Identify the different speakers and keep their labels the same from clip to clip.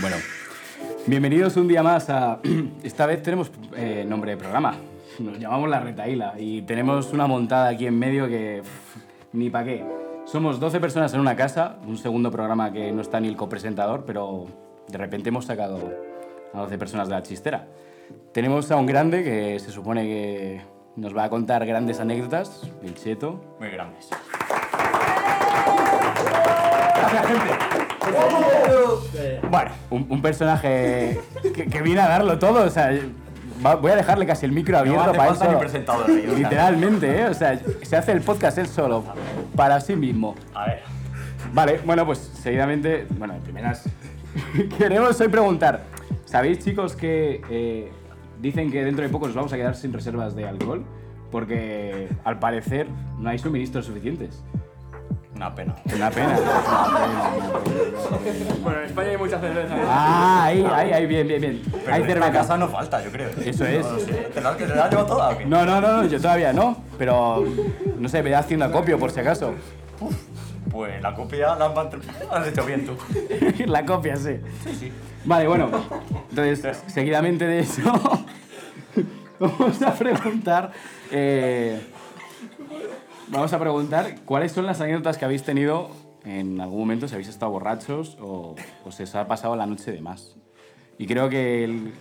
Speaker 1: Bueno, bienvenidos un día más a... Esta vez tenemos eh, nombre de programa. Nos llamamos La Retaíla y tenemos una montada aquí en medio que... ni pa' qué. Somos 12 personas en una casa, un segundo programa que no está ni el copresentador, pero de repente hemos sacado a 12 personas de la chistera. Tenemos a un grande que se supone que nos va a contar grandes anécdotas, Cheto.
Speaker 2: Muy grandes.
Speaker 1: Bueno, un, un personaje que, que viene a darlo todo, o sea, va- voy a dejarle casi el micro
Speaker 2: No
Speaker 1: abierto
Speaker 2: hace
Speaker 1: para solo.
Speaker 2: presentador. sea.
Speaker 1: Literalmente, ¿eh? O sea, se hace el podcast él solo, para sí mismo.
Speaker 2: A ver.
Speaker 1: Vale, bueno, pues seguidamente, bueno, de primeras, queremos hoy preguntar, ¿sabéis chicos que eh, dicen que dentro de poco nos vamos a quedar sin reservas de alcohol? Porque al parecer no hay suministros suficientes.
Speaker 2: Una pena.
Speaker 1: Una pena.
Speaker 3: Bueno, en España hay mucha cerveza. ¿eh?
Speaker 1: Ah, ahí, ahí, ahí, bien, bien, bien.
Speaker 2: Pero
Speaker 1: hay
Speaker 2: en esta
Speaker 1: cerveza.
Speaker 2: casa no falta, yo creo.
Speaker 1: Eso es.
Speaker 2: No sé. ¿Te la, te la has llevado toda o qué?
Speaker 1: No, no, no, no, yo todavía no, pero no sé, me da haciendo acopio por si acaso.
Speaker 2: Pues la copia la has hecho bien tú.
Speaker 1: La copia, sí.
Speaker 2: Sí, sí.
Speaker 1: Vale, bueno, entonces, seguidamente de eso, vamos a preguntar. eh, vamos a preguntar cuáles son las anécdotas que habéis tenido en algún momento, si habéis estado borrachos o, o se os ha pasado la noche de más. Y creo que el,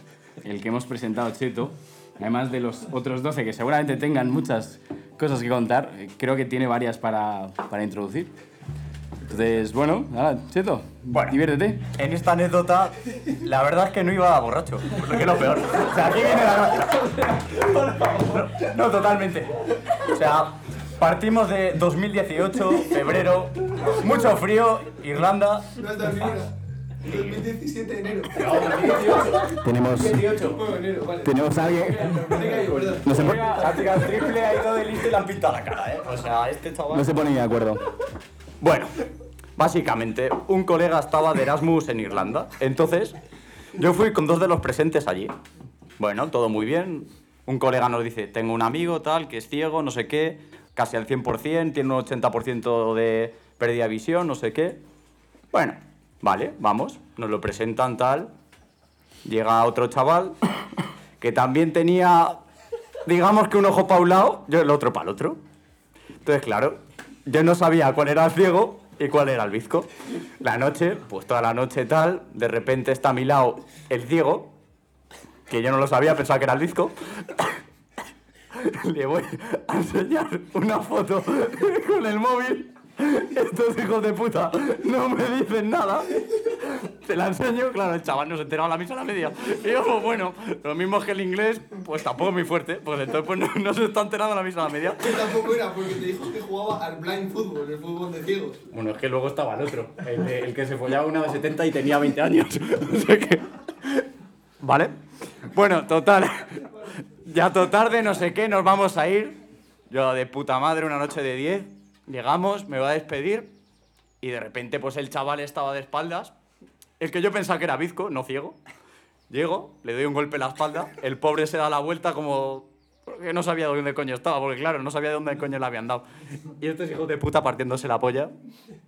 Speaker 1: el que hemos presentado, Cheto, además de los otros 12 que seguramente tengan muchas cosas que contar, eh, creo que tiene varias para, para introducir. Entonces, bueno, nada, Cheto,
Speaker 2: Bueno.
Speaker 1: diviértete.
Speaker 2: En esta anécdota, la verdad es que no iba borracho. Lo que es lo peor. O sea, aquí viene la gracia. No, totalmente. O sea, partimos de 2018, febrero, mucho frío, Irlanda.
Speaker 4: No es 2017 de enero.
Speaker 1: Tenemos,
Speaker 4: 18. Bueno, enero, vale.
Speaker 1: tenemos a alguien. No se, po-
Speaker 2: La chica triple ha ido de listo y le han pintado la cara, ¿eh? O sea, este chaval...
Speaker 1: no se pone de acuerdo.
Speaker 2: Bueno, básicamente, un colega estaba de Erasmus en Irlanda. Entonces, yo fui con dos de los presentes allí. Bueno, todo muy bien. Un colega nos dice, tengo un amigo tal, que es ciego, no sé qué, casi al 100%, tiene un 80% de pérdida de visión, no sé qué. Bueno, vale, vamos, nos lo presentan tal. Llega otro chaval que también tenía, digamos que un ojo para un lado, yo el otro para el otro. Entonces, claro, yo no sabía cuál era el ciego y cuál era el bizco. La noche, pues toda la noche tal, de repente está a mi lado el ciego, que yo no lo sabía, pensaba que era el bizco. Le voy a enseñar una foto con el móvil. Estos hijos de puta no me dicen nada. Te la enseño, claro, el chaval no se enteraba la misa a la media. Y yo, pues bueno, lo mismo que el inglés, pues tampoco es muy fuerte, pues entonces pues no, no se está enterando la misa a la media.
Speaker 4: Que tampoco era porque te dijo que jugaba al blind football, el fútbol de ciegos.
Speaker 2: Bueno, es que luego estaba el otro, el, de- el que se follaba una de 70 y tenía 20 años. O sea que... ¿Vale? Bueno, total. Ya todo tarde, no sé qué, nos vamos a ir. Yo de puta madre, una noche de 10. Llegamos, me voy a despedir. Y de repente, pues el chaval estaba de espaldas. El que yo pensaba que era bizco, no ciego. Llego, le doy un golpe en la espalda. El pobre se da la vuelta como. que no sabía dónde coño estaba, porque claro, no sabía de dónde coño le habían dado. Y estos hijos de puta partiéndose la polla.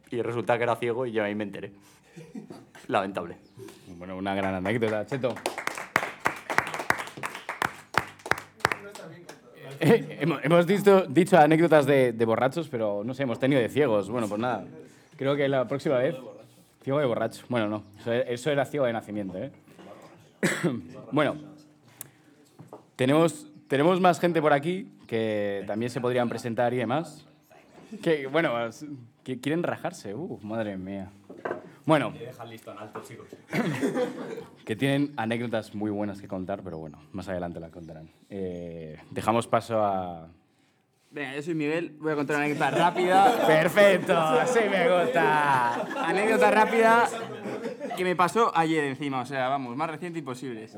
Speaker 2: Y resulta que era ciego y yo ahí me enteré. Lamentable.
Speaker 1: Bueno, una gran anécdota, Cheto. Hemos hemos dicho, dicho anécdotas de, de borrachos, pero no sé, hemos tenido de ciegos. Bueno, pues nada. Creo que la próxima vez. Ciego de borracho. Bueno, no. Eso, eso era ciego de nacimiento, ¿eh? bueno. Tenemos, tenemos más gente por aquí que también se podrían presentar y demás. Que, bueno, quieren rajarse. Uh, madre mía. Bueno. que tienen anécdotas muy buenas que contar, pero bueno, más adelante las contarán. Eh, dejamos paso a...
Speaker 3: Venga, yo soy Miguel, voy a contar una anécdota rápida.
Speaker 1: ¡Perfecto! ¡Sí me gusta!
Speaker 3: Anécdota rápida que me pasó ayer encima, o sea, vamos, más reciente imposible.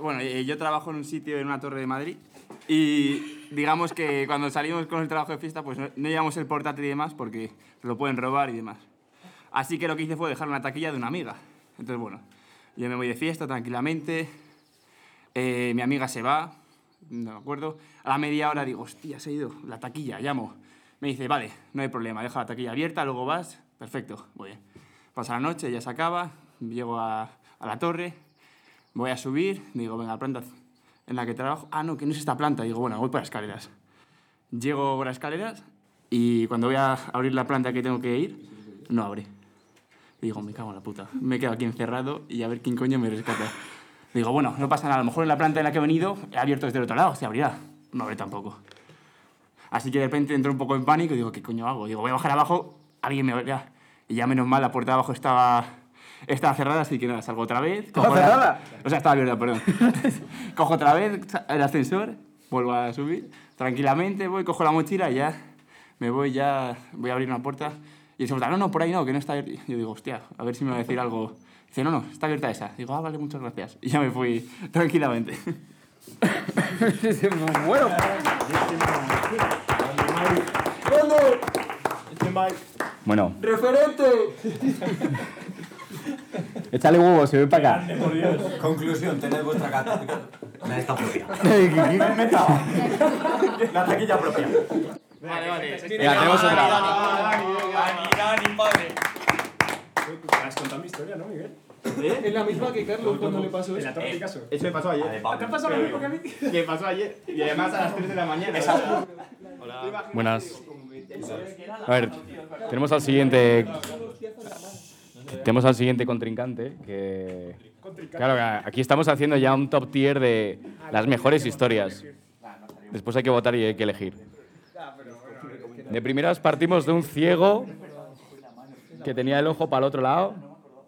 Speaker 3: Bueno, eh, yo trabajo en un sitio en una torre de Madrid y digamos que cuando salimos con el trabajo de fiesta, pues no, no llevamos el portátil y demás porque lo pueden robar y demás. Así que lo que hice fue dejar una taquilla de una amiga. Entonces, bueno, yo me voy de fiesta tranquilamente, eh, mi amiga se va, no me acuerdo. A la media hora digo, hostia, se ha ido la taquilla, llamo. Me dice, vale, no hay problema, deja la taquilla abierta, luego vas, perfecto, bien. Pasa la noche, ya se acaba, llego a, a la torre, voy a subir, digo, venga, la planta en la que trabajo, ah, no, que no es esta planta, digo, bueno, voy por las escaleras. Llego por las escaleras y cuando voy a abrir la planta que tengo que ir, no abre. Digo, me cago en la puta. Me quedo aquí encerrado y a ver quién coño me rescata. Digo, bueno, no pasa nada. A lo mejor en la planta en la que he venido he abierto desde el otro lado. Se abrirá. No abre tampoco. Así que de repente entro un poco en pánico y digo, ¿qué coño hago? Digo, voy a bajar abajo, alguien me verá. Y ya menos mal, la puerta de abajo estaba, estaba cerrada, así que nada, salgo otra vez. la-
Speaker 1: cerrada?
Speaker 3: O sea, estaba abierta, perdón. cojo otra vez el ascensor, vuelvo a subir, tranquilamente voy, cojo la mochila y ya me voy, ya voy a abrir una puerta. Y dice, no, no, por ahí no, que no está abierta. Yo digo, hostia, a ver si me va a decir algo. Dice, no, no, está abierta esa. Digo, ah, vale, muchas gracias. Y ya me fui tranquilamente.
Speaker 1: bueno. Bueno. ¡Referente! Échale huevos, se ve para acá.
Speaker 5: Conclusión, tened vuestra cata.
Speaker 2: La esta propia.
Speaker 5: La taquilla propia.
Speaker 3: Vale, vale.
Speaker 1: Venga, tenemos otra.
Speaker 6: Has contado mi historia, ¿no, Miguel?
Speaker 4: Es la misma que Carlos cuando le pasó
Speaker 6: En
Speaker 4: eso.
Speaker 6: la Torre Picasso.
Speaker 3: Eso me pasó ayer.
Speaker 6: ¿Te ha pasado lo mismo que a mí?
Speaker 3: Que pasó ayer. Y además a las 3 de la mañana.
Speaker 1: Buenas. A ver, tenemos al siguiente. Tenemos al siguiente contrincante que. Claro, que aquí estamos haciendo ya un top tier de las mejores historias. Después hay que votar y hay que elegir. De primeras partimos de un ciego que tenía el ojo para el otro lado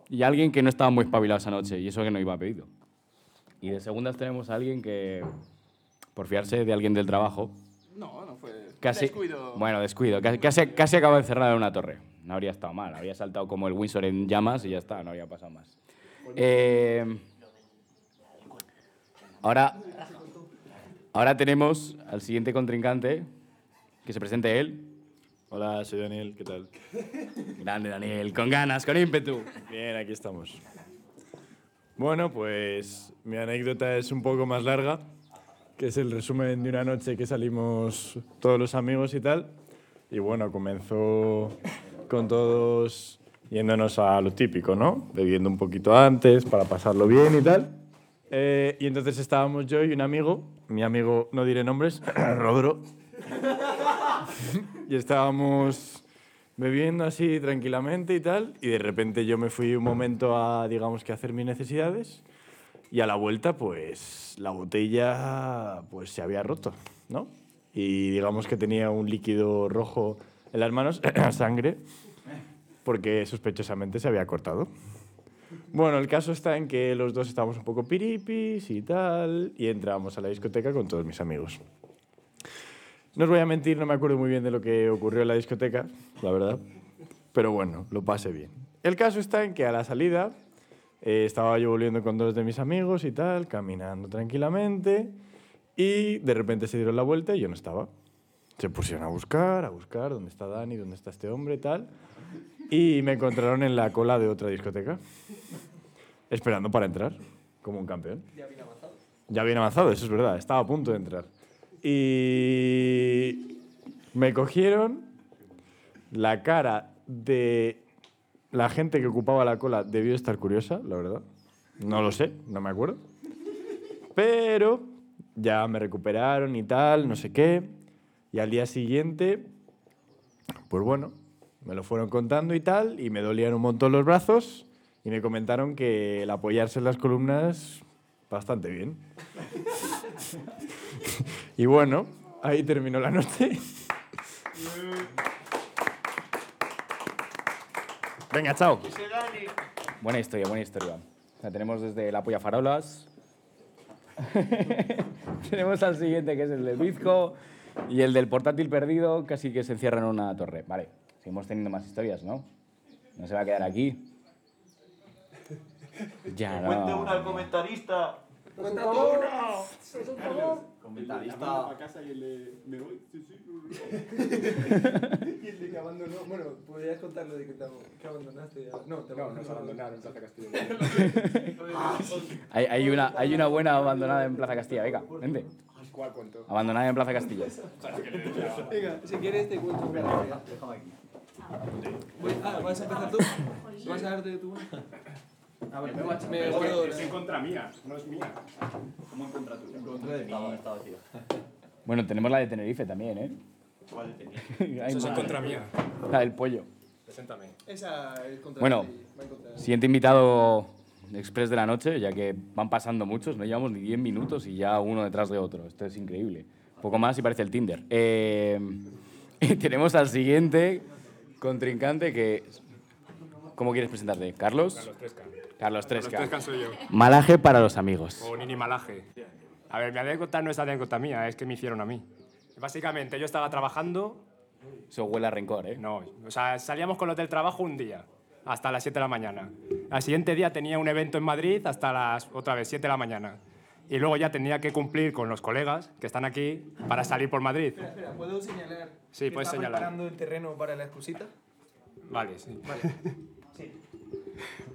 Speaker 1: y alguien que no estaba muy espabilado esa noche y eso que no iba pedido. Y de segundas tenemos a alguien que, por fiarse de alguien del trabajo,
Speaker 3: No, no fue.
Speaker 1: Casi,
Speaker 3: Descuido.
Speaker 1: Bueno, descuido. Casi, casi, casi acaba encerrado en una torre. No habría estado mal. Habría saltado como el Windsor en llamas y ya está. No habría pasado más. Eh, ahora, ahora tenemos al siguiente contrincante. Que se presente él.
Speaker 7: Hola, soy Daniel, ¿qué tal?
Speaker 1: Grande, Daniel. Con ganas, con ímpetu.
Speaker 7: Bien, aquí estamos. Bueno, pues mi anécdota es un poco más larga, que es el resumen de una noche que salimos todos los amigos y tal. Y bueno, comenzó con todos yéndonos a lo típico, ¿no? Bebiendo un poquito antes para pasarlo bien y tal. Eh, y entonces estábamos yo y un amigo, mi amigo, no diré nombres, Rodro, y estábamos bebiendo así tranquilamente y tal, y de repente yo me fui un momento a, digamos que, hacer mis necesidades, y a la vuelta, pues, la botella, pues, se había roto, ¿no? Y digamos que tenía un líquido rojo en las manos, sangre, porque sospechosamente se había cortado. Bueno, el caso está en que los dos estábamos un poco piripis y tal, y entramos a la discoteca con todos mis amigos. No os voy a mentir, no me acuerdo muy bien de lo que ocurrió en la discoteca, la verdad. Pero bueno, lo pasé bien. El caso está en que a la salida eh, estaba yo volviendo con dos de mis amigos y tal, caminando tranquilamente, y de repente se dieron la vuelta y yo no estaba. Se pusieron a buscar, a buscar, ¿dónde está Dani? ¿Dónde está este hombre? Tal. Y me encontraron en la cola de otra discoteca, esperando para entrar, como un campeón. Ya bien avanzado, eso es verdad, estaba a punto de entrar. Y me cogieron la cara de la gente que ocupaba la cola debió estar curiosa, la verdad. No lo sé, no me acuerdo. Pero ya me recuperaron y tal, no sé qué. Y al día siguiente, pues bueno, me lo fueron contando y tal, y me dolían un montón los brazos, y me comentaron que el apoyarse en las columnas, bastante bien. Y bueno, ahí terminó la noche. Venga, chao.
Speaker 1: Buena historia, buena historia. La tenemos desde la polla farolas. tenemos al siguiente que es el del bizco y el del portátil perdido, casi que se encierra en una torre. Vale, seguimos teniendo más historias, ¿no? No se va a quedar aquí. Ya no.
Speaker 2: al comentarista.
Speaker 5: Comentarista.
Speaker 4: Casa y el de. Me voy. Sí, sí. y el de que abandonó. Bueno, podrías contar lo de que, te, que abandonaste. a- No, te
Speaker 6: No, nos abandonaron en Plaza Castillo.
Speaker 1: Hay, hay una, hay una buena abandonada en Plaza Castilla. Venga, vente.
Speaker 6: ¿Cuál cuento?
Speaker 1: Abandonada en Plaza Castilla.
Speaker 4: Venga, si quieres te cuento una historia. Voy- Ah, ¿vas a empezar tú? ¿Vas a darte tú? A ver, me guardo
Speaker 6: Es en contra mía, no es mía.
Speaker 5: ¿Cómo en contra tuya? En contra de mí. Está vacío.
Speaker 1: Bueno, tenemos la de Tenerife también, ¿eh?
Speaker 5: ¿Cuál tenía?
Speaker 1: Hay
Speaker 6: Eso es en contra mía.
Speaker 1: La del pollo.
Speaker 6: Preséntame.
Speaker 4: Esa es contra
Speaker 1: Bueno.
Speaker 4: contra.
Speaker 1: Siguiente invitado express de la noche, ya que van pasando muchos, no llevamos ni 10 minutos y ya uno detrás de otro. Esto es increíble. Poco más y parece el Tinder. Eh, y tenemos al siguiente contrincante que... ¿Cómo quieres presentarte? ¿Carlos?
Speaker 6: Los
Speaker 1: Carlos
Speaker 6: Los
Speaker 1: Tresca.
Speaker 6: tres can soy yo.
Speaker 1: Malaje para los amigos.
Speaker 6: O Nini Malaje. A ver, mi anécdota no es anécdota mía, es que me hicieron a mí. Básicamente, yo estaba trabajando,
Speaker 1: Eso huele a rencor, ¿eh?
Speaker 6: no, o sea, salíamos con los del trabajo un día, hasta las 7 de la mañana. Al siguiente día tenía un evento en Madrid hasta las, otra vez, 7 de la mañana. Y luego ya tenía que cumplir con los colegas que están aquí para salir por Madrid.
Speaker 4: Espera, espera, ¿puedo señalar?
Speaker 6: Sí,
Speaker 4: que
Speaker 6: puedes señalar.
Speaker 4: preparando el terreno para la excusita?
Speaker 6: Vale, sí.
Speaker 4: Vale.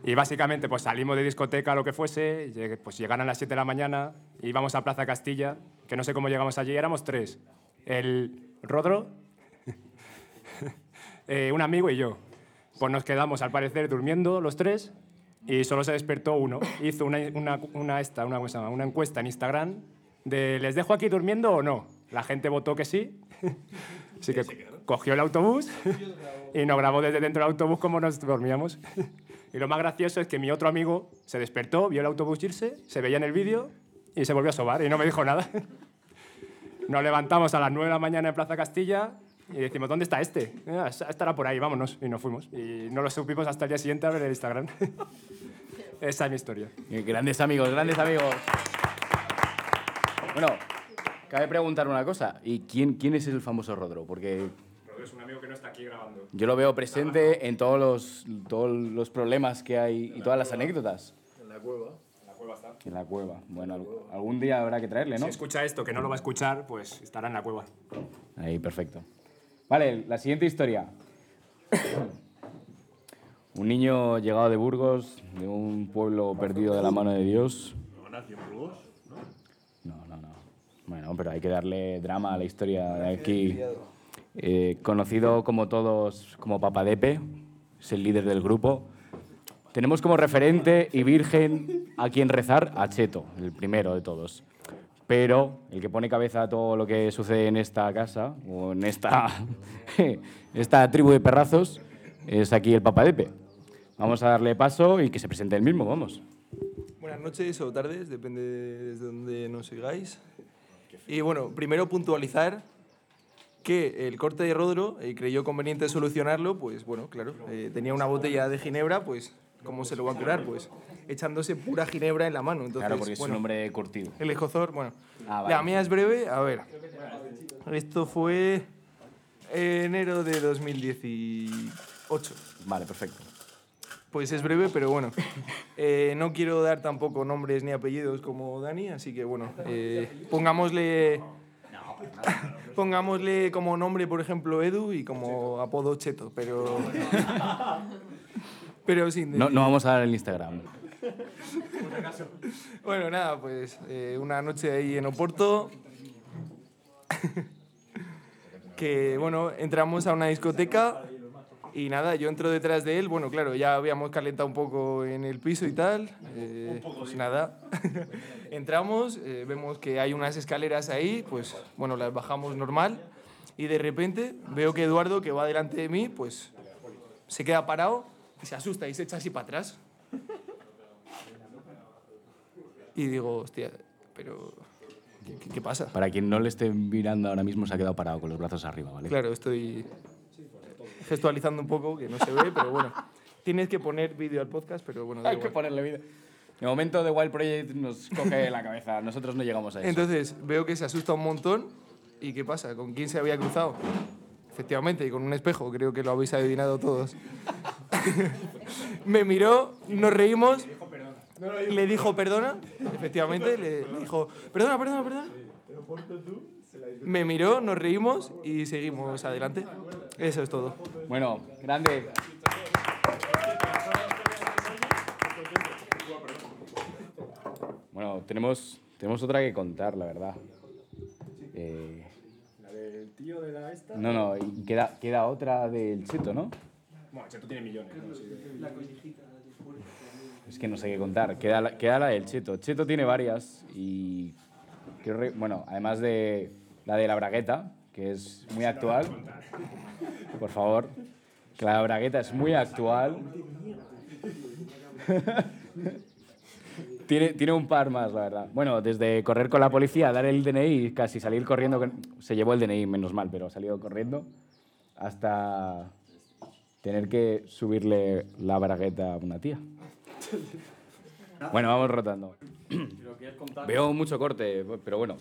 Speaker 6: Y básicamente pues salimos de discoteca, lo que fuese, pues llegaron a las 7 de la mañana, íbamos a Plaza Castilla, que no sé cómo llegamos allí, éramos tres. El Rodro, eh, un amigo y yo. Pues nos quedamos al parecer durmiendo los tres y solo se despertó uno. Hizo una, una, una, esta, una, una encuesta en Instagram de ¿les dejo aquí durmiendo o no? La gente votó que sí. Así que cogió el autobús y nos grabó desde dentro del autobús cómo nos dormíamos. Y lo más gracioso es que mi otro amigo se despertó, vio el autobús irse, se veía en el vídeo y se volvió a sobar y no me dijo nada. Nos levantamos a las 9 de la mañana en Plaza Castilla y decimos, ¿dónde está este? "Ah, estará por ahí, vámonos. Y nos fuimos. Y no lo supimos hasta el día siguiente a ver el Instagram. Esa es mi historia.
Speaker 1: Eh, Grandes amigos, grandes amigos. Bueno, cabe preguntar una cosa. ¿Y quién, quién es el famoso Rodro? Porque
Speaker 6: Es un amigo que no está aquí grabando.
Speaker 1: yo lo veo presente en todos los, todos los problemas que hay y todas las anécdotas.
Speaker 7: En la cueva.
Speaker 6: La cueva está.
Speaker 1: En la cueva. Bueno, al- algún día habrá que traerle, ¿no?
Speaker 6: Si escucha esto, que no lo va a escuchar, pues estará en la cueva.
Speaker 1: Ahí, perfecto. Vale, la siguiente historia. un niño llegado de Burgos, de un pueblo perdido de la mano de Dios. No, no, no. Bueno, pero hay que darle drama a la historia de aquí. Eh, conocido como todos como Papadepe, es el líder del grupo. Tenemos como referente y virgen a quien rezar a Cheto, el primero de todos. Pero el que pone cabeza a todo lo que sucede en esta casa, o en esta, esta tribu de perrazos, es aquí el Papadepe. Vamos a darle paso y que se presente él mismo, vamos.
Speaker 4: Buenas noches o tardes, depende desde donde nos sigáis. Y bueno, primero puntualizar que el corte de Rodro eh, creyó conveniente solucionarlo, pues bueno, claro, eh, tenía una botella de ginebra, pues ¿cómo se lo va a curar? Pues echándose pura ginebra en la mano. Entonces,
Speaker 1: Claro, porque es
Speaker 4: bueno,
Speaker 1: un hombre curtido.
Speaker 4: El escozor, bueno.
Speaker 1: Ah, vale.
Speaker 4: La mía es breve, a ver. Esto fue enero de 2018.
Speaker 1: Vale, perfecto.
Speaker 4: Pues es breve, pero bueno. Eh, no quiero dar tampoco nombres ni apellidos como Dani, así que bueno, eh, pongámosle. Pongámosle como nombre, por ejemplo, Edu y como apodo Cheto, pero. Pero sin.
Speaker 1: No, no vamos a dar el Instagram.
Speaker 4: Bueno, nada, pues eh, una noche ahí en Oporto. que bueno, entramos a una discoteca y nada, yo entro detrás de él. Bueno, claro, ya habíamos calentado un poco en el piso y tal. eh, pues nada, entramos, eh, vemos que hay unas escaleras ahí, pues bueno, las bajamos normal. Y de repente veo que Eduardo, que va delante de mí, pues se queda parado y se asusta y se echa así para atrás. Y digo, hostia, pero ¿qué, qué- qué pasa?
Speaker 1: Para quien no le esté mirando ahora mismo, se ha quedado parado con los brazos arriba, ¿vale?
Speaker 4: Claro, estoy gestualizando un poco, que no se ve, pero bueno. Tienes que poner vídeo al podcast, pero bueno.
Speaker 1: Hay que
Speaker 4: igual.
Speaker 1: ponerle vida. El momento de Wild Project nos coge la cabeza. Nosotros no llegamos a eso.
Speaker 4: Entonces veo que se asusta un montón. ¿Y qué pasa? ¿Con quién se había cruzado? Efectivamente, y con un espejo, creo que lo habéis adivinado todos. Me miró, nos reímos. Le dijo perdona, efectivamente, le dijo perdona, perdona, perdona. Me miró, nos reímos y seguimos adelante. Eso es todo.
Speaker 1: Bueno, grande. Bueno, tenemos, tenemos otra que contar, la verdad. Eh,
Speaker 6: La del tío de la esta.
Speaker 1: no, no, y queda, queda otra del Cheto, ¿no?
Speaker 6: Bueno, Cheto tiene millones. ¿no? Sí.
Speaker 1: Es que no sé qué contar. Queda la, queda la del Cheto. Cheto tiene varias y creo bueno, además de la de la bragueta, que es muy actual. Por favor, que la bragueta es muy actual. tiene, tiene un par más, la verdad. Bueno, desde correr con la policía, dar el DNI y casi salir corriendo. con- Se llevó el DNI, menos mal, pero salió corriendo. Hasta tener que subirle la bragueta a una tía. Bueno, vamos rotando. Veo mucho corte, pero bueno.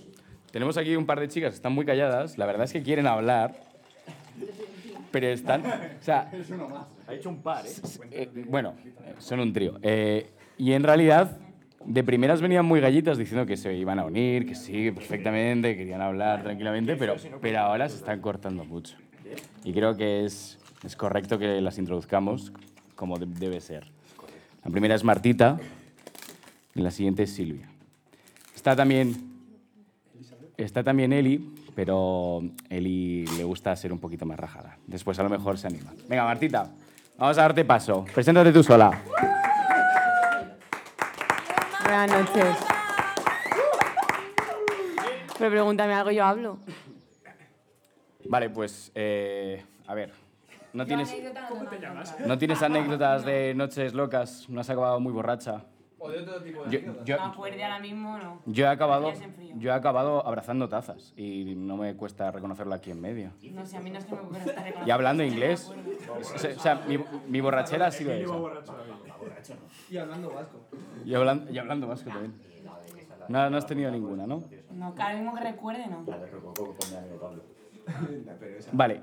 Speaker 1: Tenemos aquí un par de chicas que están muy calladas. La verdad es que quieren hablar. Pero están. O sea,
Speaker 2: Ha hecho un par, ¿eh?
Speaker 1: eh, bueno, son un trío. Eh, y en realidad, de primeras venían muy gallitas diciendo que se iban a unir, que sí, perfectamente, que querían hablar tranquilamente, pero, pero ahora se están cortando mucho. Y creo que es, es correcto que las introduzcamos como de- debe ser. La primera es Martita y la siguiente es Silvia. Está también, está también Eli, pero Eli le gusta ser un poquito más rajada. Después a lo mejor se anima. Venga, Martita, vamos a darte paso. Preséntate tú sola.
Speaker 8: Buenas noches. Pero pregúntame algo, yo hablo.
Speaker 1: Vale, pues, eh, a ver. ¿No tienes, ¿No tienes anécdotas de noches locas? ¿No has acabado muy borracha?
Speaker 4: O de otro tipo de
Speaker 1: Yo, yo-
Speaker 8: Me acuerdo ahora mismo, no.
Speaker 1: yo he acabado, yo he acabado abrazando tazas y no me cuesta reconocerlo aquí en medio.
Speaker 8: No sé, a mí no es que me ocurra estar reconociendo.
Speaker 1: Y hablando inglés. O sea, o sea, mi, mi borrachera ha sido esa.
Speaker 4: Y hablando vasco.
Speaker 1: Y hablando, y hablando vasco también. No, no has tenido ninguna, ¿no?
Speaker 8: No, que ahora mismo que recuerde, no.
Speaker 1: Vale.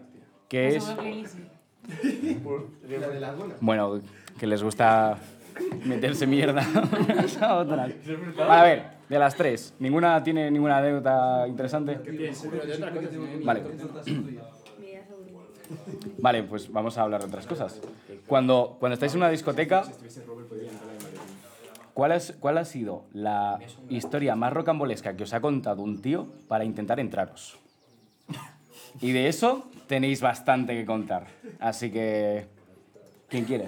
Speaker 1: Que es,
Speaker 8: seguro que Eli sí.
Speaker 4: La de las buenas.
Speaker 1: bueno, que les gusta meterse mierda unas a otras. A ver, de las tres, ¿ninguna tiene ninguna anécdota interesante? Vale. Vale, pues vamos a hablar de otras cosas. Cuando, cuando estáis en una discoteca, ¿cuál, es, ¿cuál ha sido la historia más rocambolesca que os ha contado un tío para intentar entraros? Y de eso tenéis bastante que contar. Así que, ¿quién quiere?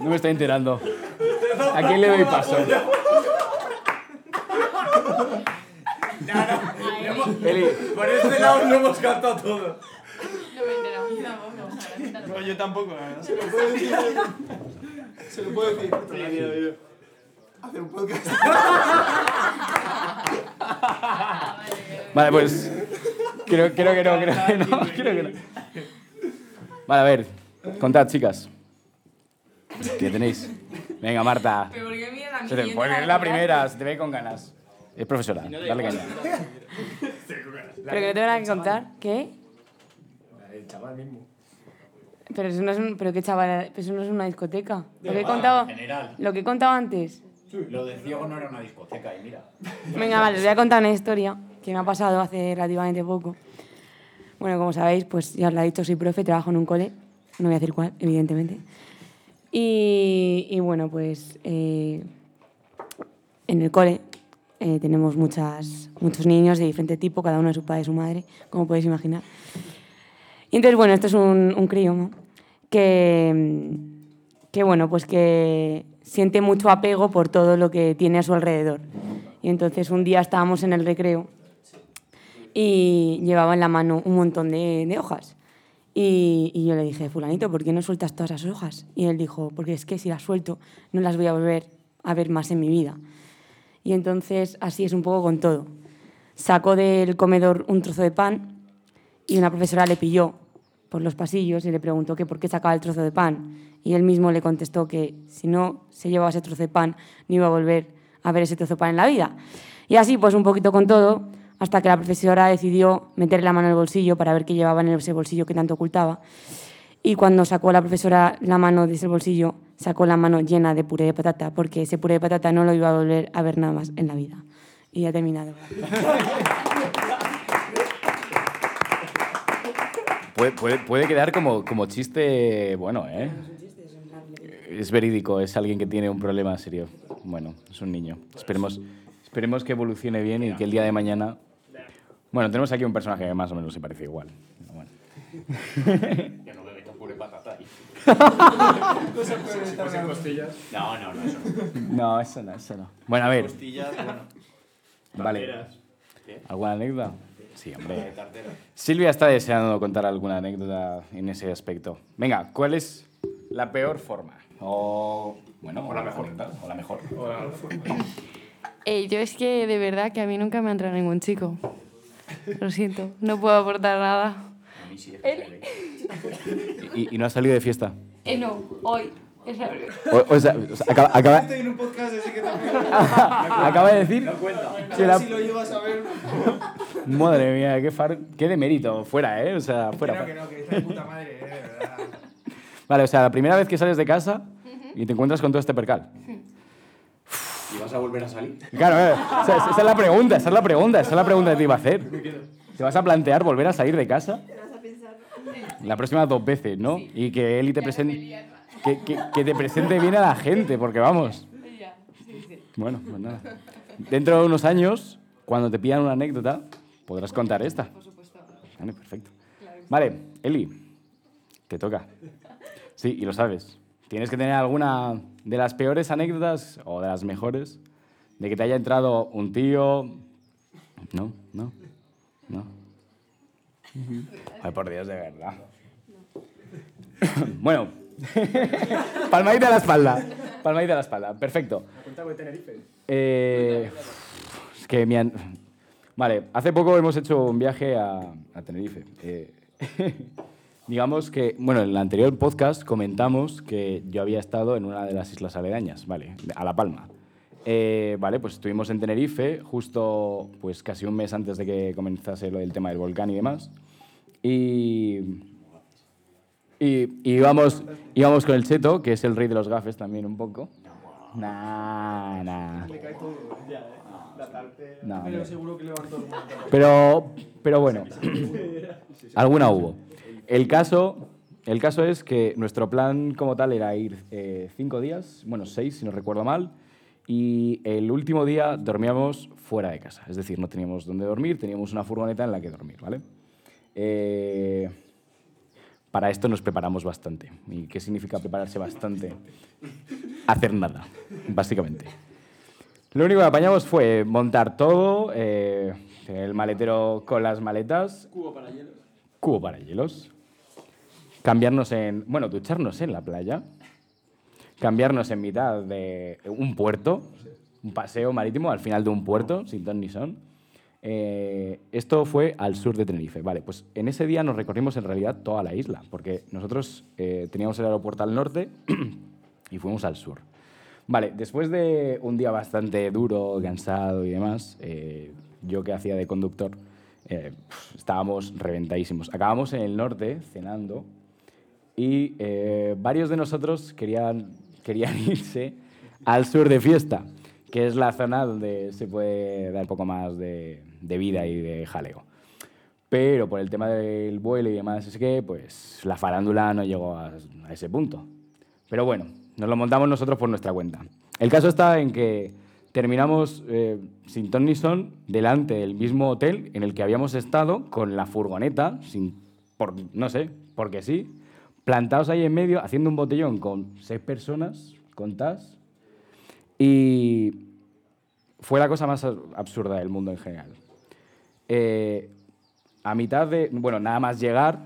Speaker 1: No me estoy enterando. ¿A quién le doy paso? Eli,
Speaker 2: Por este lado lo hemos cantado todo.
Speaker 8: No me he enterado. Yo tampoco.
Speaker 3: No, yo tampoco, la verdad.
Speaker 4: Se lo puedo decir. Hacer un podcast.
Speaker 1: Vale, pues. Creo, creo que no, creo que no, creo que no. Vale, a ver. Contad, chicas. ¿Qué tenéis? Venga, Marta.
Speaker 8: Pero ¿por qué miras a mí?
Speaker 1: Se te, la primera, se te ve con ganas. Es profesora, dale caña.
Speaker 8: Pero que no tengo nada que contar. ¿Qué?
Speaker 6: El chaval mismo.
Speaker 8: Pero eso no es un, pero qué chaval, pero eso no es una discoteca. Lo que he contado, lo que he contado antes.
Speaker 2: Lo de ciego no era una discoteca, y mira.
Speaker 8: Venga, vale, os voy a contar una historia que me ha pasado hace relativamente poco. Bueno, como sabéis, pues ya os lo he dicho, soy profe, trabajo en un cole. No voy a decir cuál, evidentemente. Y, y bueno, pues eh, en el cole eh, tenemos muchas, muchos niños de diferente tipo, cada uno de su padre y su madre, como podéis imaginar. Y entonces, bueno, esto es un, un crío ¿no? que, que, bueno, pues que siente mucho apego por todo lo que tiene a su alrededor. Y entonces un día estábamos en el recreo y llevaba en la mano un montón de, hojas. Y, y yo le dije, fulanito, ¿por qué no sueltas todas esas hojas? Y él dijo, porque es que si las suelto no las voy a volver a ver más en mi vida. Y entonces así es un poco con todo. Sacó del comedor un trozo de pan y una profesora le pilló por los pasillos y le preguntó que por qué sacaba el trozo de pan. Y él mismo le contestó que si no se llevaba ese trozo de pan, no iba a volver a ver ese trozo de pan en la vida. Y así, pues un poquito con todo, hasta que la profesora decidió meterle la mano en el bolsillo para ver qué llevaba en ese bolsillo que tanto ocultaba. Y cuando sacó la profesora la mano de ese bolsillo, sacó la mano llena de puré de patata, porque ese puré de patata no lo iba a volver a ver nada más en la vida. Y ya he terminado.
Speaker 1: Puede, puede, puede quedar como, como chiste bueno, ¿eh? es verídico, es alguien que tiene un problema serio. Bueno, es un niño. Esperemos, esperemos que evolucione bien y que el día de mañana... Bueno, tenemos aquí un personaje que más o menos se parece igual. Bueno.
Speaker 2: No, no, no, eso no.
Speaker 1: No, eso no, eso no. Bueno, a ver,
Speaker 5: Costillas, bueno.
Speaker 1: vale. ¿Alguna anécdota? Sí, hombre. Silvia está deseando contar alguna anécdota en ese aspecto. Venga, ¿cuál es la peor forma? O, bueno, o la mejor. O la mejor.
Speaker 9: Eh, yo es que de verdad que a mí nunca me ha entrado ningún chico. Lo siento, no puedo aportar nada.
Speaker 1: ¿Y, y no has salido de fiesta?
Speaker 9: Eh, no, hoy.
Speaker 1: O, o sea, o sea, acaba, acaba-
Speaker 4: en un podcast, así que también.
Speaker 1: acaba de decir que la...
Speaker 4: Si lo llevas a ver.
Speaker 1: Madre mía, qué, far... qué de mérito. Fuera, ¿eh? O sea, fuera.
Speaker 4: Que no, que está de puta madre, eh, de verdad.
Speaker 1: Vale, o sea, la primera vez que sales de casa y te encuentras con todo este percal.
Speaker 2: ¿Y vas a volver a salir?
Speaker 1: Claro, eh, o sea, esa es la pregunta, esa es la pregunta, esa es la pregunta que te iba a hacer. ¿Te vas a plantear volver a salir de casa? La próxima dos veces, ¿no? Y que Eli te presente... Que, que, que te presente bien a la gente, porque vamos. Bueno, pues nada. Dentro de unos años, cuando te pidan una anécdota, podrás contar esta. Por supuesto. Vale, perfecto. Vale, Eli, te toca. Sí, y lo sabes. Tienes que tener alguna de las peores anécdotas o de las mejores de que te haya entrado un tío. No, no, no. Ay, por Dios, de verdad. bueno, palmadita a la espalda. Palmadita a la espalda, perfecto. Eh, es que me han... Vale, hace poco hemos hecho un viaje a, a Tenerife. Eh, digamos que, bueno, en el anterior podcast comentamos que yo había estado en una de las islas aledañas, ¿vale? A La Palma. Eh, vale, pues estuvimos en Tenerife justo pues casi un mes antes de que comenzase lo del tema del volcán y demás. Y, y, y íbamos, íbamos con el Cheto, que es el rey de los gafes también un poco. Nah, nah. No, hombre.
Speaker 4: Pero seguro que levantó el mundo.
Speaker 1: Pero, pero bueno, alguna hubo. El caso, el caso es que nuestro plan como tal era ir eh, cinco días, bueno, seis si no recuerdo mal, y el último día dormíamos fuera de casa. Es decir, no teníamos dónde dormir, teníamos una furgoneta en la que dormir, ¿vale? Eh, para esto nos preparamos bastante. ¿Y qué significa prepararse bastante? Hacer nada, básicamente. Lo único que apañamos fue montar todo, eh, el maletero con las maletas. Cubo para hielos. Cubo para hielos. Cambiarnos en. Bueno, ducharnos en la playa. Cambiarnos en mitad de un puerto, un paseo marítimo al final de un puerto, sin ton ni son. Eh, esto fue al sur de Tenerife. Vale, pues en ese día nos recorrimos en realidad toda la isla, porque nosotros eh, teníamos el aeropuerto al norte y fuimos al sur. Vale, después de un día bastante duro, cansado y demás, eh, yo que hacía de conductor, eh, estábamos reventadísimos. Acabamos en el norte cenando y eh, varios de nosotros querían, querían irse al sur de fiesta, que es la zona donde se puede dar un poco más de, de vida y de jaleo. Pero por el tema del vuelo y demás, es que pues la farándula no llegó a, a ese punto. Pero bueno, nos lo montamos nosotros por nuestra cuenta. El caso está en que terminamos eh, sin ton ni son delante del mismo hotel en el que habíamos estado con la furgoneta, sin, por, no sé, porque sí, plantados ahí en medio haciendo un botellón con seis personas, contadas, y fue la cosa más absurda del mundo en general. Eh, a mitad de, bueno, nada más llegar,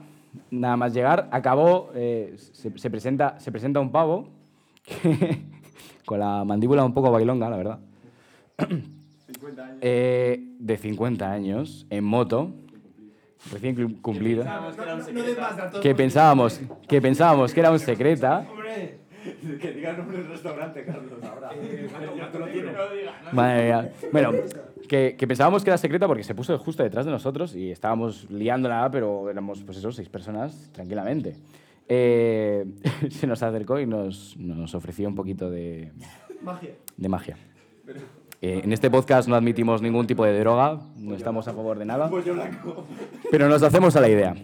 Speaker 1: nada más llegar, acabó, eh, se, se presenta, se presenta un pavo con la mandíbula un poco bailonga, la verdad. Eh, de 50 años, en moto, recién cum- cumplida, que que pensábamos que era un secreta.
Speaker 5: Que diga el nombre del restaurante, Carlos, ahora. Ya te lo tienes.
Speaker 1: Madre mía. Bueno, que, que pensábamos que era secreta porque se puso justo detrás de nosotros y estábamos liándola, pero éramos, pues eso, seis personas tranquilamente. Eh, se nos acercó y nos, nos ofreció un poquito de,
Speaker 4: magia.
Speaker 1: de magia. Eh, en este podcast no admitimos ningún tipo de droga, no estamos a favor de nada, pero nos hacemos a la idea.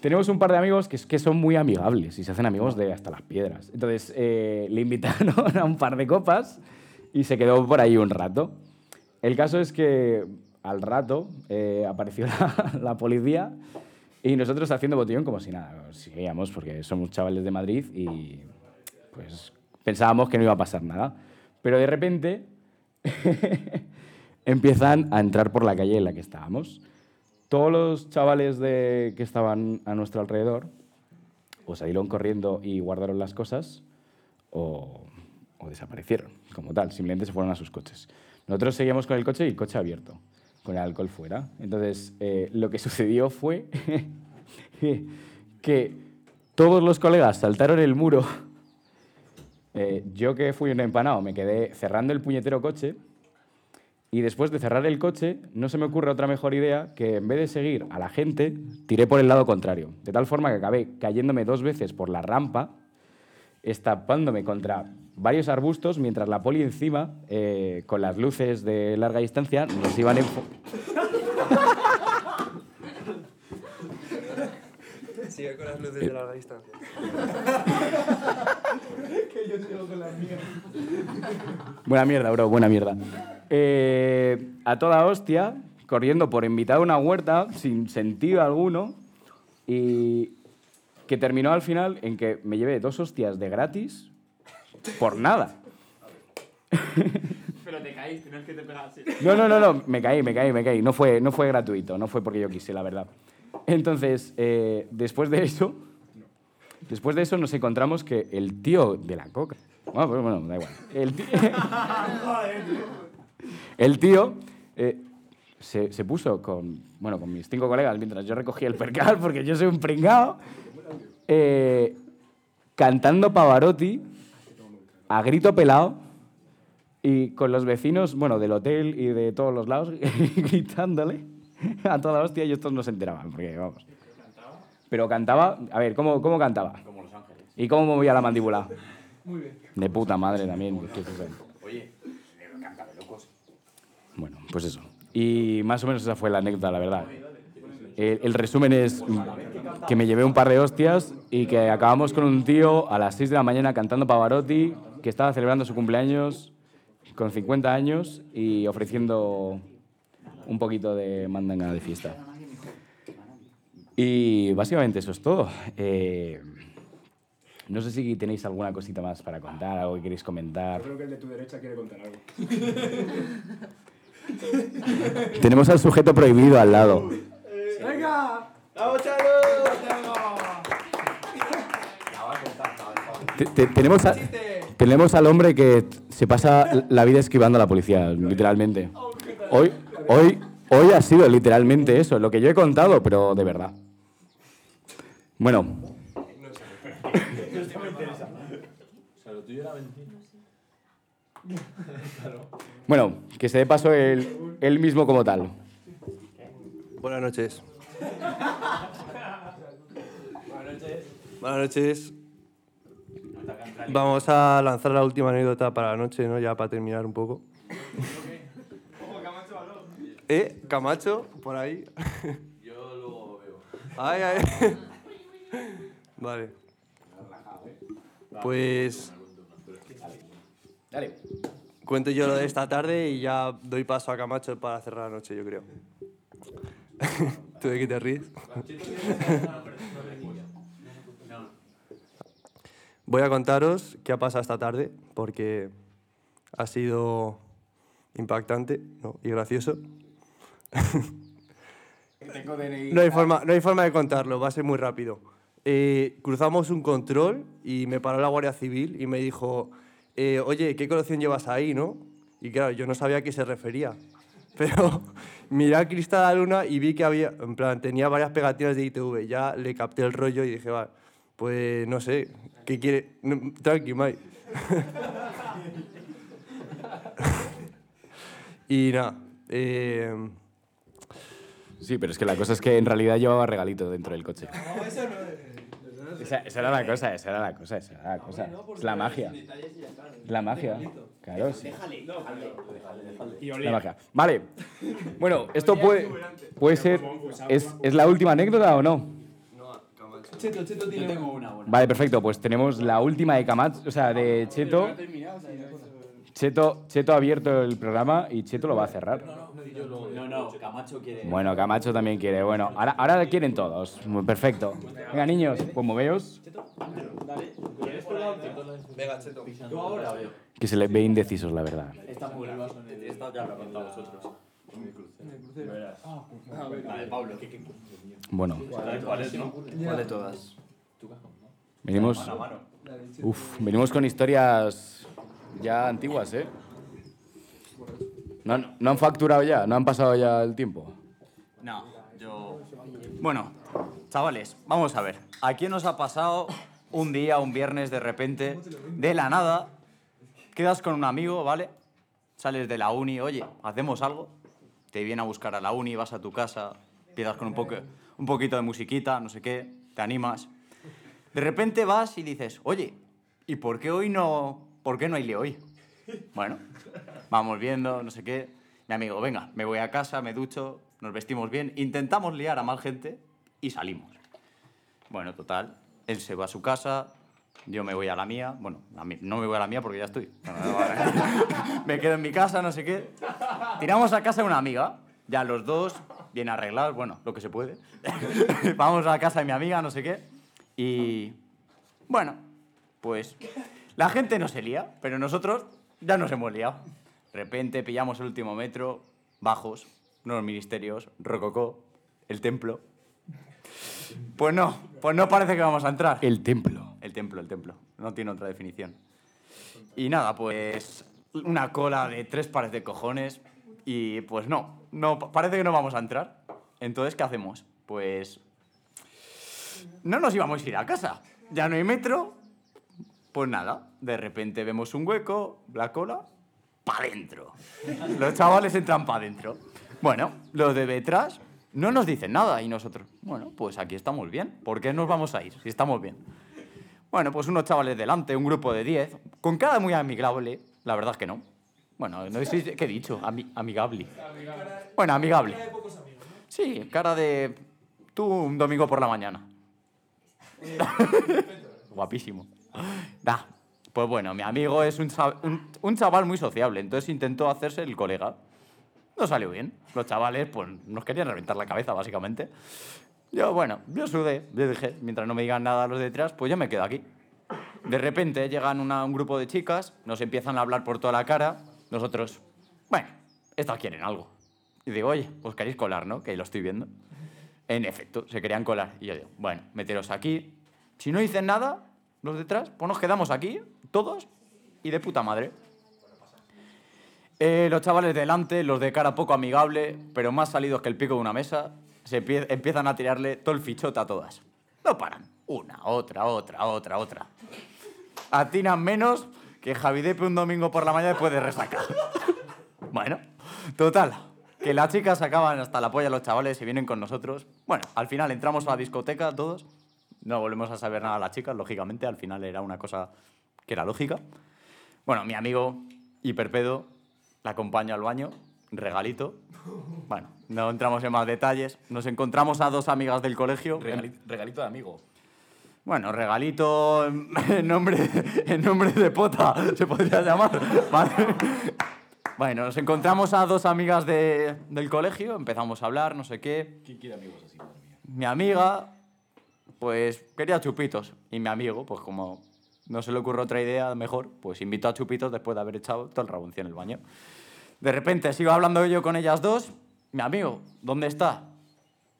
Speaker 1: Tenemos un par de amigos que, que son muy amigables y se hacen amigos de hasta las piedras. Entonces eh, le invitaron a un par de copas y se quedó por ahí un rato. El caso es que al rato eh, apareció la, la policía y nosotros haciendo botellón como si nada. Seguíamos porque somos chavales de Madrid y pues pensábamos que no iba a pasar nada. Pero de repente empiezan a entrar por la calle en la que estábamos. Todos los chavales de, que estaban a nuestro alrededor o salieron corriendo y guardaron las cosas o, desaparecieron como tal, simplemente se fueron a sus coches. Nosotros seguíamos con el coche y el coche abierto, con el alcohol fuera. Entonces, eh, lo que sucedió fue que todos los colegas saltaron el muro. Eh, yo que fui un empanado me quedé cerrando el puñetero coche y después de cerrar el coche no se me ocurre otra mejor idea que en vez de seguir a la gente, tiré por el lado contrario. De tal forma que acabé cayéndome dos veces por la rampa, estapándome contra varios arbustos mientras la poli encima, eh, con las luces de larga distancia, nos iban enfo-
Speaker 4: Sigue con las luces de larga distancia.
Speaker 1: Buena mierda, bro, buena mierda. Eh, a toda hostia, corriendo por invitar a una huerta sin sentido alguno y que terminó al final en que me llevé dos hostias de gratis por nada.
Speaker 3: Pero te caíste, no es que te pegaste.
Speaker 1: No, no, no, no, me caí, me caí, me caí. No fue, no fue gratuito, no fue porque yo quise, la verdad. Entonces, eh, después de eso, después de eso nos encontramos que el tío de la coca... Bueno, pues, bueno, da igual. El tío, eh, se, se puso con, bueno, con mis cinco colegas mientras yo recogía el percal, porque yo soy un pringao, eh, cantando Pavarotti a grito pelado y con los vecinos, bueno, del hotel y de todos los lados, gritándole a toda hostia y estos no se enteraban, porque vamos. Pero cantaba, a ver, ¿cómo, cómo cantaba? Como Los Ángeles. ¿Y cómo movía la mandíbula?
Speaker 4: Muy bien.
Speaker 1: De puta madre también. ¿qué es eso? Bueno, pues eso. Y más o menos esa fue la anécdota, la verdad. El, el resumen es que me llevé un par de hostias y que acabamos con un tío a las 6 de la mañana cantando Pavarotti, que estaba celebrando su cumpleaños con 50 años y ofreciendo un poquito de mandanga de fiesta. Y básicamente eso es todo. Eh, no sé si tenéis alguna cosita más para contar, algo que queréis comentar.
Speaker 6: Creo que el de tu derecha quiere contar algo.
Speaker 1: Tenemos al sujeto prohibido al lado.
Speaker 4: ¡Venga!
Speaker 5: ¡Vamos,
Speaker 1: Te- te- tenemos, a- tenemos al hombre que se pasa la vida esquivando a la policía, literalmente. Hoy, hoy, hoy ha sido literalmente eso, lo que yo he contado, pero de verdad. Bueno, bueno, que se dé paso él, él mismo como tal.
Speaker 10: Buenas noches. Buenas noches. Vamos a lanzar la última anécdota para la noche, ¿no? Ya para terminar un poco. ¿Eh? ¿Camacho? Por ahí.
Speaker 2: Yo luego veo.
Speaker 10: Ay, ay. Vale. Pues
Speaker 1: Dale.
Speaker 10: cuento yo lo de esta tarde y ya doy paso a Camacho para cerrar la noche, yo creo. ¿Tú de qué te ríes? Voy a contaros qué ha pasado esta tarde, porque ha sido impactante ¿no? y gracioso. No hay, forma, no hay forma de contarlo, va a ser muy rápido. Eh, cruzamos un control y me paró la Guardia Civil y me dijo, eh, oye, ¿qué colección llevas ahí, no? Y claro, yo no sabía a qué se refería. Pero miré al cristal de luna y vi que había, en plan, tenía varias pegatinas de ITV. Ya le capté el rollo y dije, va, pues no sé, ¿qué quiere? No, tranqui, Mike. y nada, eh,
Speaker 1: Sí, pero es que la cosa es que en realidad llevaba regalito dentro del coche. Esa, esa era la cosa, esa era la cosa, esa era la cosa. Es la magia. Es la magia. Claro, sí.
Speaker 6: Y
Speaker 1: La magia. Vale. Bueno, esto puede, puede ser. ¿es, ¿Es la última anécdota o no?
Speaker 4: Cheto, Cheto tiene
Speaker 5: Yo tengo una buena.
Speaker 1: Vale, perfecto. Pues tenemos la última de Camacho, o sea, de Cheto. Cheto, Cheto ha abierto el programa y Cheto lo va a cerrar.
Speaker 5: No, no, Camacho quiere.
Speaker 1: Bueno, Camacho también quiere. Bueno, ahora, ahora quieren todos. Muy Perfecto. Venga, niños, pues moveos.
Speaker 10: Venga, Cheto.
Speaker 5: Yo ahora veo.
Speaker 1: Que se les ve indecisos, la verdad.
Speaker 5: Esta muy Esta ya lo he contado vosotros. Vale, Pablo.
Speaker 1: Bueno,
Speaker 5: ¿Sabes cuál es, no? ¿Cuál de todas?
Speaker 1: venimos, uf, venimos con historias ya antiguas, ¿eh? No, han- no han facturado ya, no han pasado ya el tiempo.
Speaker 2: No, yo... Bueno, chavales, vamos a ver. ¿A quién nos ha pasado un día, un viernes, de repente, de la nada, quedas con un amigo, ¿vale? Sales de la uni, oye, ¿hacemos algo? Te viene a buscar a la uni, vas a tu casa, empiezas con un, poco, un poquito de musiquita, no sé qué, te animas. De repente vas y dices, oye, ¿y por qué hoy no, por qué no hay hoy? Bueno, vamos viendo, no sé qué. Mi amigo, venga, me voy a casa, me ducho, nos vestimos bien, intentamos liar a más gente y salimos. Bueno, total, él se va a su casa, yo me voy a la mía. Bueno, no me voy a la mía porque ya estoy. me quedo en mi casa, no sé qué. Tiramos a casa de una amiga, ya los dos, bien arreglados, bueno, lo que se puede. Vamos a casa de mi amiga, no sé qué. Y bueno, pues la gente no se lía, pero nosotros ya nos hemos liado. De repente pillamos el último metro, bajos, nuevos ministerios, rococó, el templo. Pues no, pues no parece que vamos a entrar.
Speaker 1: El templo.
Speaker 2: El templo, el templo. No tiene otra definición. Y nada, pues una cola de tres pares de cojones y pues no, no parece que no vamos a entrar. Entonces, ¿qué hacemos? Pues no nos íbamos a ir a casa. Ya no hay metro. Pues nada, de repente vemos un hueco, la cola, pa' dentro. Los chavales entran pa' dentro. Bueno, los de detrás no nos dicen nada y nosotros, bueno, pues aquí estamos bien. ¿Por qué nos vamos a ir si estamos bien? Bueno, pues unos chavales delante, un grupo de 10, con cara muy amigable, la verdad es que no. Bueno, no sé qué he dicho, Ami- amigable. Bueno, amigable. Sí, cara de tú un domingo por la mañana. Guapísimo. Da, pues bueno, mi amigo es un, un- chaval muy sociable, entonces intentó hacerse el colega. No salió bien. Los chavales, pues, nos querían reventar la cabeza, básicamente. Yo, bueno, yo sudé. Yo dije, mientras no me digan nada los de detrás, pues yo me quedo aquí. De repente llegan un grupo de chicas, nos empiezan a hablar por toda la cara. Nosotros, bueno, estas quieren algo. Y digo, oye, os queréis colar, ¿no? Que lo estoy viendo. En efecto, se querían colar. Y yo digo, bueno, meteros aquí. Si no dicen nada, los detrás, pues nos quedamos aquí, todos, y de puta madre. Eh, los chavales delante, los de cara poco amigable, pero más salidos que el pico de una mesa, se empie- empiezan a tirarle todo el fichote a todas. No paran. Una, otra, otra, otra, otra. Atinan menos que Javidepe un domingo por la mañana después de resaca. bueno, total. Que las chicas acaban hasta la polla los chavales y vienen con nosotros. Bueno, al final entramos a la discoteca todos. No volvemos a saber nada de las chicas, lógicamente. Al final era una cosa que era lógica. Bueno, mi amigo hiperpedo la acompaña al baño, regalito. Bueno, no entramos en más detalles. Nos encontramos a dos amigas del colegio.
Speaker 1: regalito de amigo.
Speaker 2: Bueno, regalito en en nombre, en nombre de pota, se podría llamar. Vale. Bueno, nos encontramos a dos amigas de- del colegio, empezamos a hablar, no sé qué.
Speaker 1: ¿Quién quiere amigos así?
Speaker 2: Mi amiga, pues quería chupitos. Y mi amigo, pues como no se le ocurre otra idea mejor, pues invitó a chupitos después de haber echado todo el raboncio en el baño. De repente sigo hablando yo con ellas dos. Mi amigo, ¿dónde está?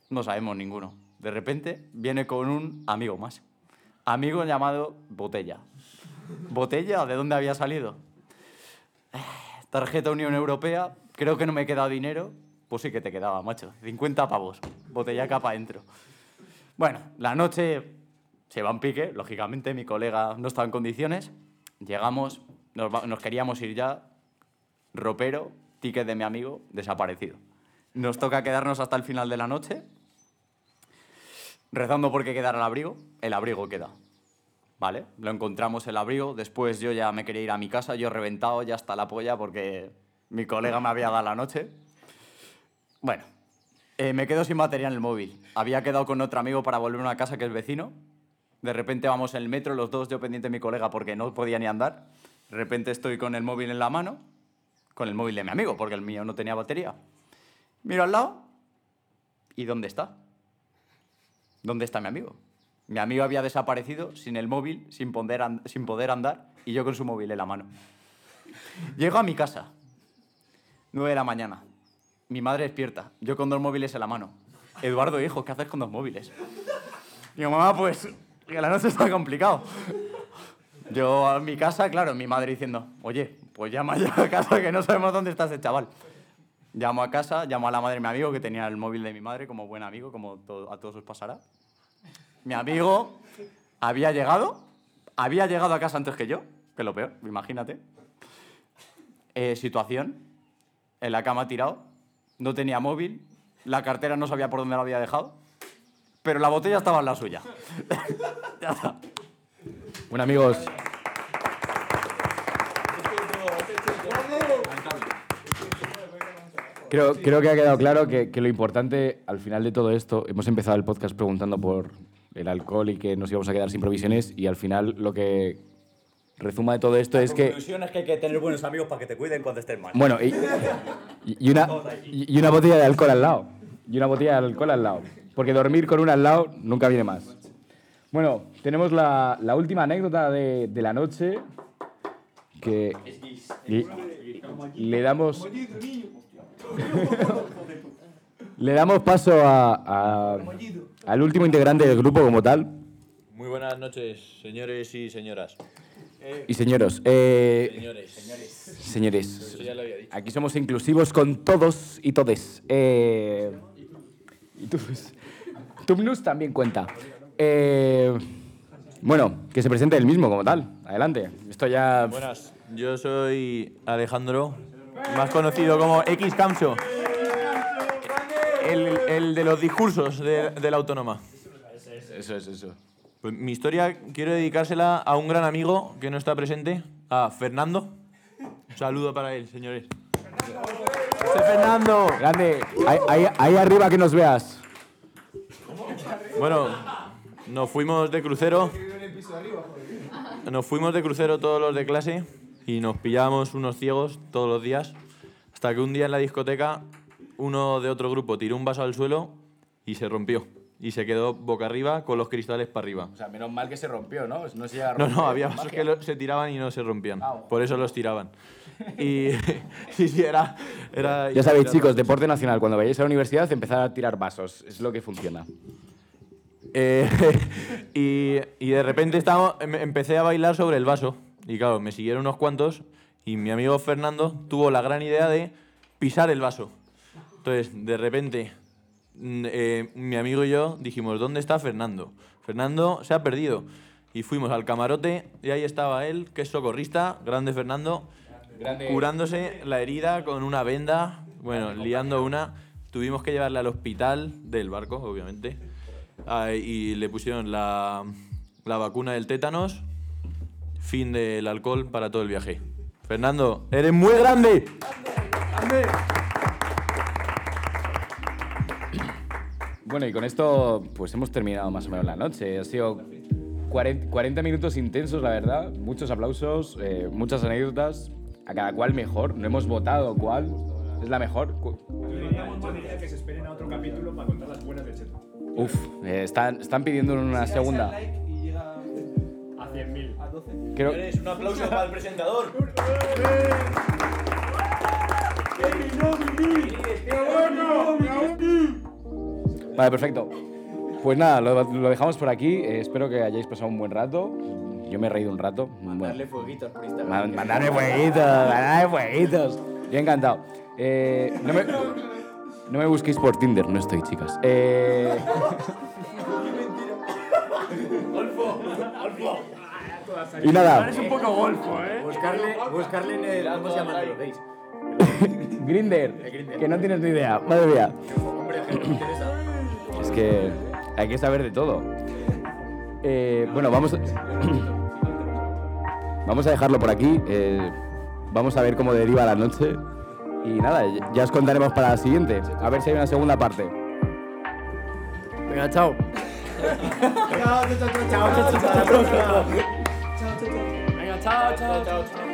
Speaker 2: No sabemos ninguno. De repente viene con un amigo más. Amigo llamado Botella. ¿Botella? ¿De dónde había salido? Tarjeta Unión Europea. Creo que no me he quedado dinero. Pues sí que te quedaba, macho. 50 pavos. Botellaca para adentro. Bueno, la noche se va en pique. Lógicamente, mi colega no estaba en condiciones. Llegamos, nos, queríamos ir ya. Ropero, ticket de mi amigo, desaparecido. Nos toca quedarnos hasta el final de la noche. Rezando porque quedara el abrigo. El abrigo queda. ¿Vale? Lo encontramos el abrigo. Después yo ya me quería ir a mi casa. Yo reventado ya hasta la polla porque mi colega me había dado la noche. Bueno, Eh, me quedo sin batería en el móvil. Había quedado con otro amigo para volver a una casa que es vecino. De repente vamos en el metro, los dos, yo pendiente de mi colega porque no podía ni andar. De repente estoy con el móvil en la mano, con el móvil de mi amigo, porque el mío no tenía batería. Miro al lado y ¿dónde está? ¿Dónde está mi amigo? Mi amigo había desaparecido sin el móvil, sin poder, sin poder andar y yo con su móvil en la mano. Llego a mi casa, 9 de la mañana. Mi madre despierta, yo con dos móviles en la mano. Eduardo, hijo, ¿qué haces con dos móviles? Digo, mamá, pues que la noche está complicado. Yo a mi casa, claro, mi madre diciendo, oye, pues llama ya a casa que no sabemos dónde está ese chaval. Llamo a casa, llamo a la madre de mi amigo que tenía el móvil de mi madre como buen amigo, como a todos os pasará. Mi amigo había llegado, había llegado a casa antes que yo, que lo peor, imagínate. Eh, situación, en la cama tirado, no tenía móvil, la cartera no sabía por dónde la había dejado, pero la botella estaba en la suya. ya está.
Speaker 1: Bueno, amigos. Creo, creo que ha quedado claro que, que lo importante al final de todo esto, hemos empezado el podcast preguntando por el alcohol y que nos íbamos a quedar sin provisiones y al final lo que resuma de todo esto es que...
Speaker 2: conclusión es que hay que tener buenos amigos para que te cuiden cuando estés mal.
Speaker 1: Bueno, y, y una, y una botella de alcohol al lado. Y una botella de alcohol al lado. Porque dormir con una al lado nunca viene más. Bueno, tenemos la, la última anécdota de, de la noche. Que y- le damos. le damos paso a, a- al último integrante del grupo como tal.
Speaker 5: Muy buenas noches, señores y señoras.
Speaker 1: Y señoros, eh,
Speaker 5: Señores.
Speaker 1: señores,
Speaker 5: Eso ya lo había dicho.
Speaker 1: aquí somos inclusivos con todos y todes. Eh, y Tumnus, Tumnus también cuenta. Eh, bueno, que se presente el mismo como tal. Adelante. Esto ya.
Speaker 5: Buenas, yo soy Alejandro, más conocido como X Camso. El, el de los discursos de, de la autónoma.
Speaker 1: Eso es, eso.
Speaker 5: Pues mi historia quiero dedicársela a un gran amigo que no está presente, a Fernando. Un saludo para él, señores. ¡José Fernando!
Speaker 1: Grande. Ahí, ahí- ahí arriba que nos veas.
Speaker 5: Bueno, nos fuimos de crucero. Nos fuimos de crucero todos los de clase y nos pillábamos unos ciegos todos los días. Hasta que un día en la discoteca uno de otro grupo tiró un vaso al suelo y se rompió. Y se quedó boca arriba con los cristales para arriba.
Speaker 1: O sea, menos mal que se rompió, ¿no? No se llega a
Speaker 5: No,
Speaker 1: romper,
Speaker 5: no, había
Speaker 1: magia.
Speaker 5: vasos que lo- se tiraban y no se rompían.
Speaker 1: Ah.
Speaker 5: Por eso los tiraban. Y sí, sí, era... era
Speaker 1: Ya sabéis,
Speaker 5: era-
Speaker 1: chicos, deporte nacional. Cuando vayáis a la universidad, empezar a tirar vasos. Es lo que funciona.
Speaker 5: Eh, y, y de repente estábamos- em- empecé a bailar sobre el vaso. Y claro, me siguieron unos cuantos y mi amigo Fernando tuvo la gran idea de pisar el vaso. Entonces, de repente, eh, mi amigo y yo dijimos, ¿dónde está Fernando? Fernando se ha perdido. Y fuimos al camarote y ahí estaba él, que es socorrista, grande Fernando,
Speaker 1: Grande.
Speaker 5: curándose la herida con una venda, bueno, liando una. Tuvimos que llevarle al hospital del barco, obviamente. Ah, y le pusieron la, la vacuna del tétanos, fin del alcohol para todo el viaje. Fernando, eres muy grande.
Speaker 1: Bueno, y con esto, pues hemos terminado más o menos la noche. Ha sido 40, 40 minutos intensos, la verdad. Muchos aplausos, eh, muchas anécdotas. A cada cual mejor. No hemos votado cuál es la mejor.
Speaker 6: Que se esperen a otro capítulo para contar las buenas de Cheto.
Speaker 1: Uf, eh, están, están pidiendo una segunda.
Speaker 6: A 100.000.
Speaker 1: Creo,
Speaker 5: un aplauso para el presentador.
Speaker 1: Vale, perfecto. Pues nada, lo, lo dejamos por aquí. Eh, espero que hayáis pasado un buen rato. Yo me he reído un rato. Mandarle
Speaker 2: fueguitos por
Speaker 1: Man- mandarme fueguitos, mandarme fueguitos. Yo encantado. Eh, no, me, no me busquéis por Tinder, no estoy, chicas. Eh, y nada,
Speaker 3: Es un poco golfo, ¿eh?
Speaker 2: Buscarle, buscarle en el... ¿Cómo se llama? ¿Lo veis?
Speaker 1: Grinder, que no tienes ni idea, madre mía. Es que hay que saber de todo. Eh, bueno, vamos, vamos a dejarlo por aquí. eh, vamos a ver cómo deriva la noche. Y nada, ya os contaremos para la siguiente. A ver si hay una segunda parte.
Speaker 11: Venga, chao.
Speaker 4: Chao, chao, chao, chao, chao, chao, chao, chao, chao, chao.
Speaker 6: Venga, chao, chao, chao.